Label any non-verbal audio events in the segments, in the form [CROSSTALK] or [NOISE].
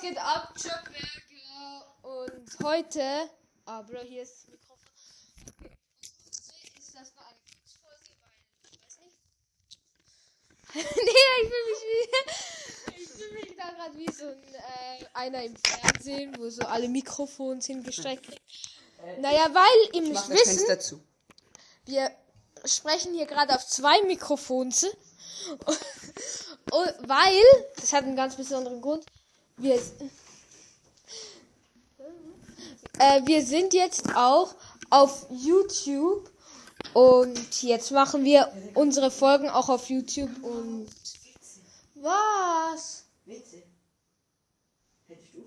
was geht ab? Jobberger. Und heute. Ah, Bro, hier ist das Mikrofon. Ist das noch eine Kurzfolge? Weil, ich weiß nicht. [LAUGHS] nee, ich will mich wie. [LAUGHS] Ich fühle mich da gerade wie so ein, äh, einer im Fernsehen, wo so alle Mikrofons hingestreckt sind. Naja, weil das wissen, wir sprechen hier gerade auf zwei Mikrofons. [LAUGHS] Und weil, das hat einen ganz besonderen Grund, wir, äh, wir sind jetzt auch auf YouTube und jetzt machen wir unsere Folgen auch auf YouTube und was? Witze. Hättest du?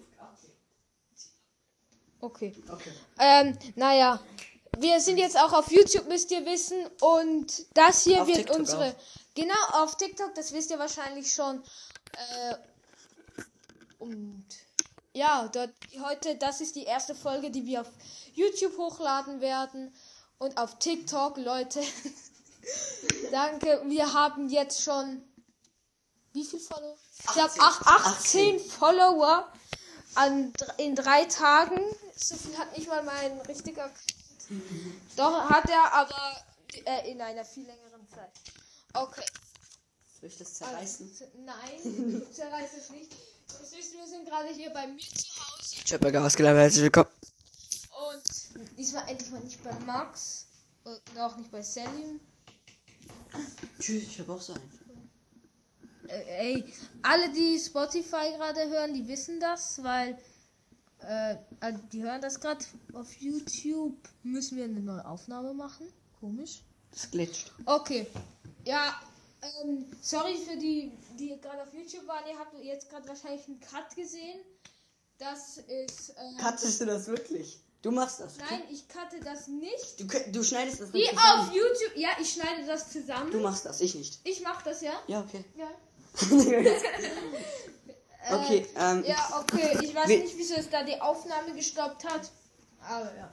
Okay. Okay. Ähm, naja. Wir sind jetzt auch auf YouTube, müsst ihr wissen. Und das hier Auf wird TikTok unsere. auch. Genau, auf TikTok, das wisst ihr wahrscheinlich schon. Äh, und ja, dort heute, das ist die erste Folge, die wir auf YouTube hochladen werden. Und auf TikTok, Leute. [LAUGHS] Danke. Wir haben jetzt schon. Wie viel Follower? Ich habe 18 Follower an, in drei Tagen. So viel hat nicht mal mein richtiger. Doch, hat er, aber äh, in einer viel längeren Zeit. Okay. Soll ich das zerreißen? Also, nein, ich [LAUGHS] zerreiße es nicht. Das wisst ihr, wir sind gerade hier bei mir zu Hause. Jobberger ausgelabert, herzlich willkommen. Und diesmal endlich mal nicht bei Max. Und auch nicht bei Selim. Tschüss, ich hab auch so einen. Äh, ey, alle, die Spotify gerade hören, die wissen das, weil äh, also die hören das gerade auf YouTube. Müssen wir eine neue Aufnahme machen? Komisch. Das glitscht. Okay. Ja, ähm, sorry für die, die gerade auf YouTube waren. Ihr habt jetzt gerade wahrscheinlich einen Cut gesehen. Das ist. Ähm, Katzest du das wirklich? Du machst das. okay? Nein, ich cutte das nicht. Du, du schneidest das Wie nicht auf zusammen. YouTube. Ja, ich schneide das Du zusammen. machst das, ich nicht. Ich mach das, ja? Ja, okay. Ja. [LAUGHS] okay, ähm, Ja, okay. Ich weiß nicht, wieso es da die Aufnahme gestoppt hat. Aber ja.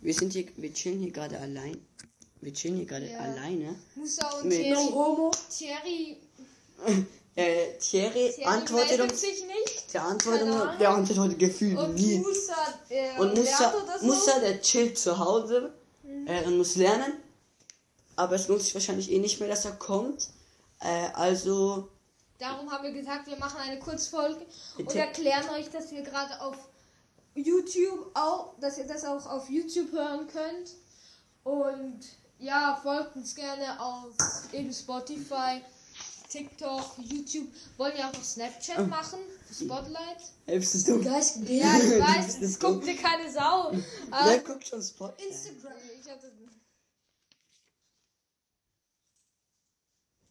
wir sind hier, wir chillen hier gerade allein. Wir chillen hier gerade Ja. alleine. Musa und Mit- Thierry. Homo. Thierry, [LAUGHS] Äh, Thierry Thierry antwortet meldet uns. sich nicht. Der antwortet, uns- der antwortet gefühlt Und nie. Musa, äh, Und Musa. Musa, der chillt zu Hause äh, und muss lernen. Aber es lohnt sich wahrscheinlich eh nicht mehr, dass er kommt. Äh, also, Darum haben wir gesagt, wir machen eine Kurzfolge und erklären euch, dass wir gerade auf YouTube auch, dass ihr das auch auf YouTube hören könnt. Und ja, folgt uns gerne auf eben Spotify, TikTok, YouTube. Wollen ja auch noch Snapchat machen für Spotlight. hilfst du? Geist [LAUGHS] Ja, ich weiß, Das guckt dir keine Sau. [LAUGHS] Wer Aber guckt schon Spot? Instagram. Ich das. [LAUGHS]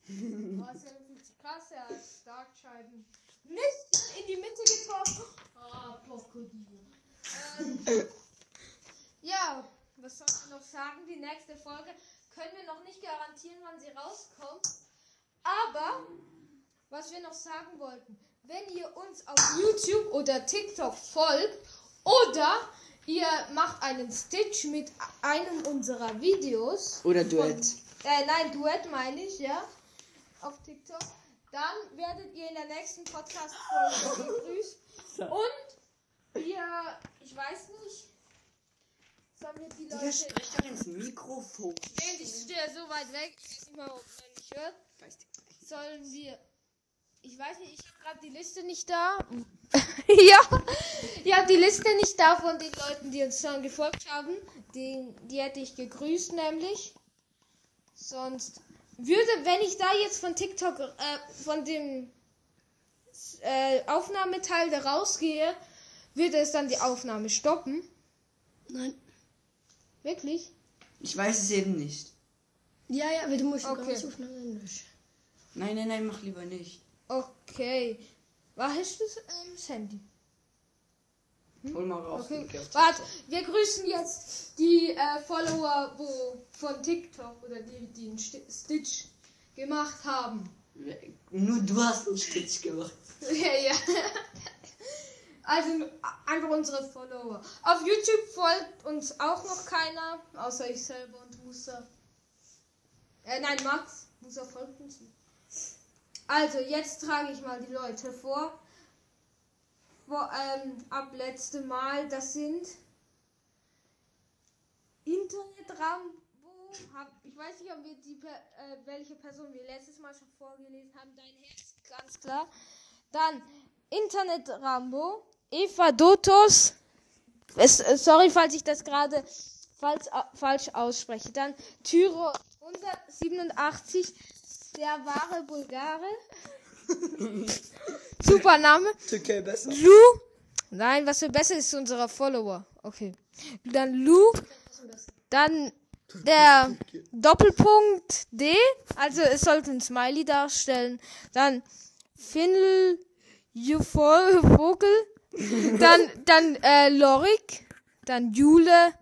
Oh, ist ja krass, er hat Startscheiben. Nicht in die Mitte getroffen. Ah, Krokodil. Ähm, ja, was soll ich noch sagen? Die nächste Folge können wir noch nicht garantieren, wann sie rauskommt. Aber, was wir noch sagen wollten, wenn ihr uns auf YouTube oder TikTok folgt oder ihr macht einen Stitch mit einem unserer Videos. Oder Duett. Von, äh, nein, Duett meine ich, ja. Auf TikTok. Dann werdet ihr in der nächsten Podcast-Folge [LAUGHS] begrüßt. Und ihr, ich weiß nicht, wir die Leute. sprich doch ins Mikrofon. Nee, ich stehe so weit weg, ich weiß nicht mal, ob man mich hört. Sollen wir. Ich weiß nicht, ich habe gerade die Liste nicht da. [LAUGHS] ja, ich habe die Liste nicht da von den Leuten, die uns schon gefolgt haben. Die, die hätte ich gegrüßt, nämlich. Sonst würde, wenn ich da jetzt von TikTok, äh, von dem äh, Aufnahmeteil da rausgehe, würde es dann die Aufnahme stoppen. Nein. Wirklich? Ich weiß es eben nicht. Ja, ja, aber du musst Okay. ganz schnell Englisch. Nein, nein, nein, mach lieber nicht. Okay. Was hast du ähm, Sandy? Hol mal raus. Okay. Warte, wir grüßen jetzt die äh, Follower wo, von TikTok oder die, die einen Sti- Stitch gemacht haben. Nur du hast einen Stitch gemacht. [LAUGHS] ja, ja. Also einfach unsere Follower. Auf YouTube folgt uns auch noch keiner, außer ich selber und Musa. Äh, nein, Max. Musa folgt uns. Also, jetzt trage ich mal die Leute vor. wo, ähm, ab letzte Mal, das sind Internetrambo. Hab, ich weiß nicht, ob wir die, äh, welche Person wir letztes Mal schon vorgelesen haben. Dein Herz, ganz klar. Dann Internetrambo, Eva Dotos. Äh, sorry, falls ich das gerade falsch, falsch ausspreche. Dann Tyro 187, der wahre Bulgare. [LAUGHS] Super Name. Türkei besser. Lu. Nein, was für besser ist unserer Follower. Okay. Dann Lu. Dann der Doppelpunkt D. Also es sollte ein Smiley darstellen. Dann Finl Vogel. Dann, dann äh, Lorik. Dann Jule.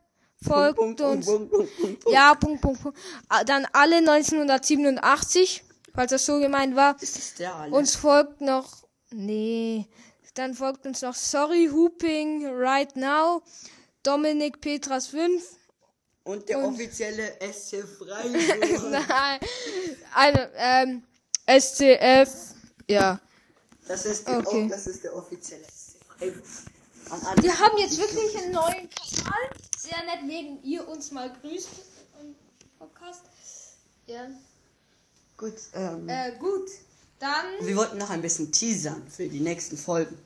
Folgt Punkt, uns. Punkt, Punkt. Ja, Punkt, Punkt, Punkt. Ah, Dann alle 1987. Falls das so gemeint war. Ist das der alle? Uns folgt noch. Nee. Dann folgt uns noch Sorry Hooping Right Now. Dominik Petras 5. Und der offizielle SC Freiburg. [LAUGHS] Nein. Eine, ähm, SCF. Ja. Das ist, der, Okay. das ist der offizielle. Wir haben jetzt wirklich einen neuen Kanal. Sehr nett, wenn ihr uns mal grüßt im Podcast. Ja. Gut, ähm, Äh, gut. Dann. wir wollten noch ein bisschen teasern für die nächsten Folgen.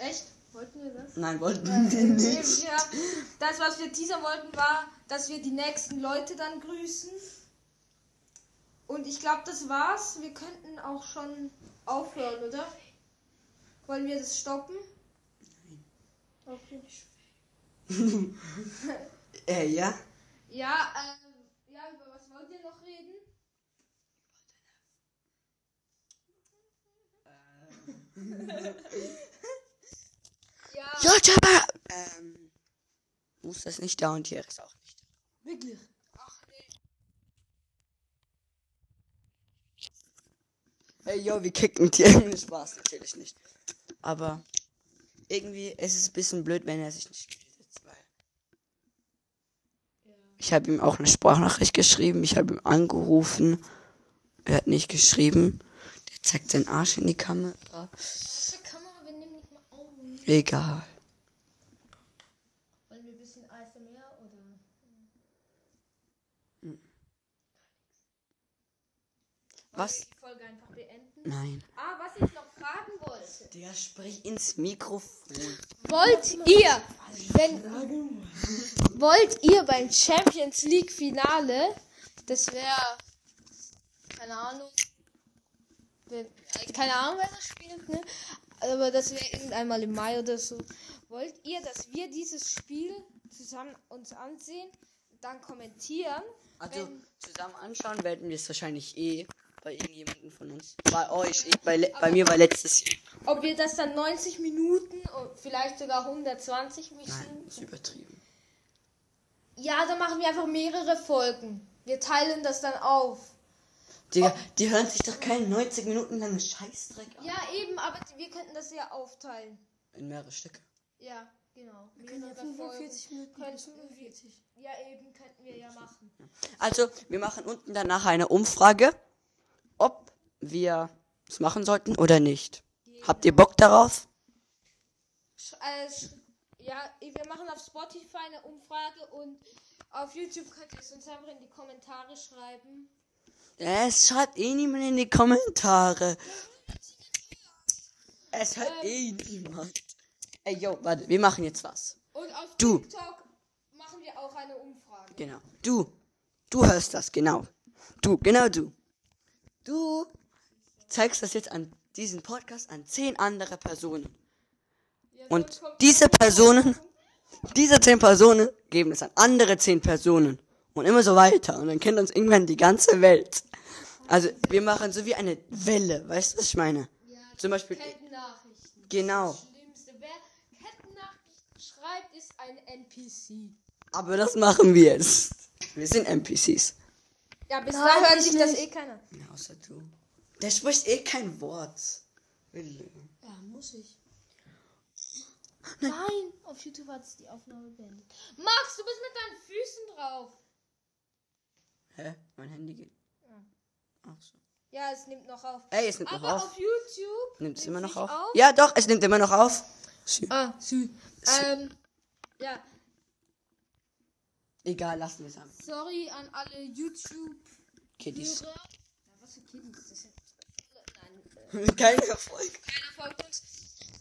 Echt? Wollten wir das? Nein, wollten Äh, wir nicht. Ja, das, was wir teasern wollten, war, dass wir die nächsten Leute dann grüßen. Und ich glaube, das war's. Wir könnten auch schon aufhören, oder? Wollen wir das stoppen? Okay. [LAUGHS] Äh, ja. Ja, ähm, ja, über was wollt ihr noch reden? [LAUGHS] ja, YouTuber! Ähm, muss das nicht da und hier ist auch nicht. Wirklich. ach nee. Hey, yo, wir kicken dir. Spaß, natürlich nicht. Aber irgendwie ist es ein bisschen blöd, wenn er sich nicht meldet, weil ich habe ihm auch eine Sprachnachricht geschrieben, ich habe ihm angerufen, er hat nicht geschrieben. Der zeigt seinen Arsch in die Kamera. Was für Kamera? Wir nehmen nicht mal auf. Egal. Wollen wir ein bisschen ASMR oder? Was? Die Folge einfach beenden. Nein. Ah, was ich noch fragen wollte. Der sprich ins Mikrofon. Wollt ihr, wenn, wollt ihr beim Champions League Finale, das wäre, keine Ahnung, wenn, äh, keine Ahnung, wer das spielt, ne? Aber das wäre irgendwann mal im Mai oder so. Wollt ihr, dass wir dieses Spiel zusammen uns ansehen, dann kommentieren? Also zusammen anschauen werden wir es wahrscheinlich eh bei irgendjemandem von uns. Bei euch, eh, bei, bei mir war letztes Jahr. ob wir das dann 90 Minuten und vielleicht sogar 120 Nein, Minuten ist übertrieben. Ja, dann machen wir einfach mehrere Folgen. Wir teilen das dann auf. Digga, die hören sich doch keinen 90 Minuten langen Scheißdreck an. Ja, eben, aber wir könnten das ja aufteilen. In mehrere Stücke. Ja, genau. Wir können ja Mehrere 45 Folgen. Minuten bis Könnten wir, 45. ja, eben, könnten wir ja machen. Also, wir machen unten danach eine Umfrage, wir es machen sollten oder nicht. Habt ihr Bock darauf? Äh, ja, wir machen auf Spotify eine Umfrage und auf YouTube könnt ihr es uns einfach in die Kommentare schreiben. Es schreibt eh niemand in die Kommentare. Es hört eh niemand. Ey, yo, warte, wir machen jetzt was. Und auf Du. TikTok machen wir auch eine Umfrage. Genau. Du, du hörst das, genau. Du, genau du. Du zeigst das jetzt an diesen Podcast an zehn andere Personen. Und diese Personen, diese zehn Personen geben es an andere zehn Personen. Und immer so weiter. Und dann kennt uns irgendwann die ganze Welt. Also, wir machen so wie eine Welle. Weißt du, was ich meine? Ja, Zum Beispiel, Kettennachrichten. genau. Das Schlimmste. Wer Kettennachrichten schreibt, ist ein NPC. Aber das machen wir jetzt. Wir sind NPCs. Ja, bis Nein, da hört ich sich das eh keiner. Ja, außer du. Der spricht eh kein Wort. Ja, muss ich. Nein, auf YouTube hat es die Aufnahme beendet. Max, du bist mit deinen Füßen drauf. Hä? Mein Handy geht. Ach so. Ja, es nimmt noch auf. Ey, es nimmt noch Aber auf. auf YouTube Nimmt es immer noch auf? auf. Ja, doch, es nimmt immer noch auf. Sü. Ah, Sü. Ähm, ja, Egal, lassen wir es haben. sorry an alle YouTube-Hörer. Kiddies. Ja, was für Kiddies? Das Nein, Kein Erfolg. keiner folgt uns.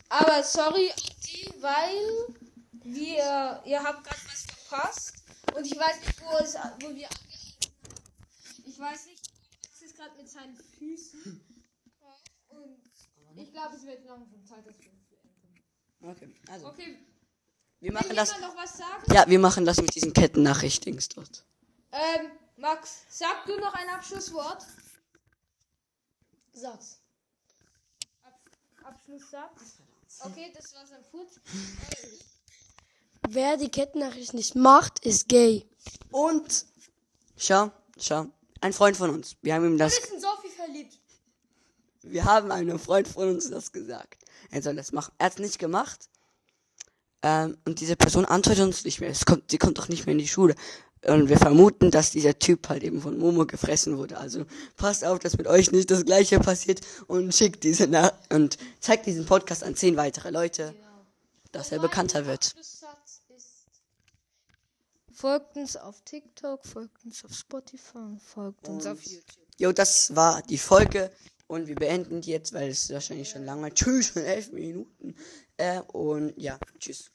Aber sorry an die, weil wir, ihr habt gerade was verpasst. Und ich weiß nicht, wo, es, wo wir angehalten haben. Ich weiß nicht, was ist gerade mit seinen Füßen. Und ich glaube, es wird langsam Zeit, dass wir uns beenden. Okay, also. Okay, Wir will machen das. jemand noch was sagen? Ja, wir machen das mit diesen Kettennachrichtings dort. Ähm, Max, sag du noch ein Abschlusswort? Sag's. Abschlusssatz? Okay, das war's am Furz. Wer die Kettennachricht nicht macht, ist gay. Und. Schau, schau. Ein Freund von uns. Wir haben ihm das. ist in Sophie verliebt. Wir haben einem Freund von uns das gesagt. Er soll das machen. Er hat es nicht gemacht. Ähm, und diese Person antwortet uns nicht mehr. Es kommt, sie kommt doch nicht mehr in die Schule. Und wir vermuten, dass dieser Typ halt eben von Momo gefressen wurde. Also passt auf, dass mit euch nicht das gleiche passiert und schickt diese nach und zeigt diesen Podcast an zehn weitere Leute, dass er bekannter wird. Folgt uns auf TikTok, folgt uns auf Spotify, folgt uns auf YouTube. Jo, das war die Folge und wir beenden die jetzt, weil es wahrscheinlich schon lange. Tschüss, schon elf Minuten. Äh, und ja, tschüss.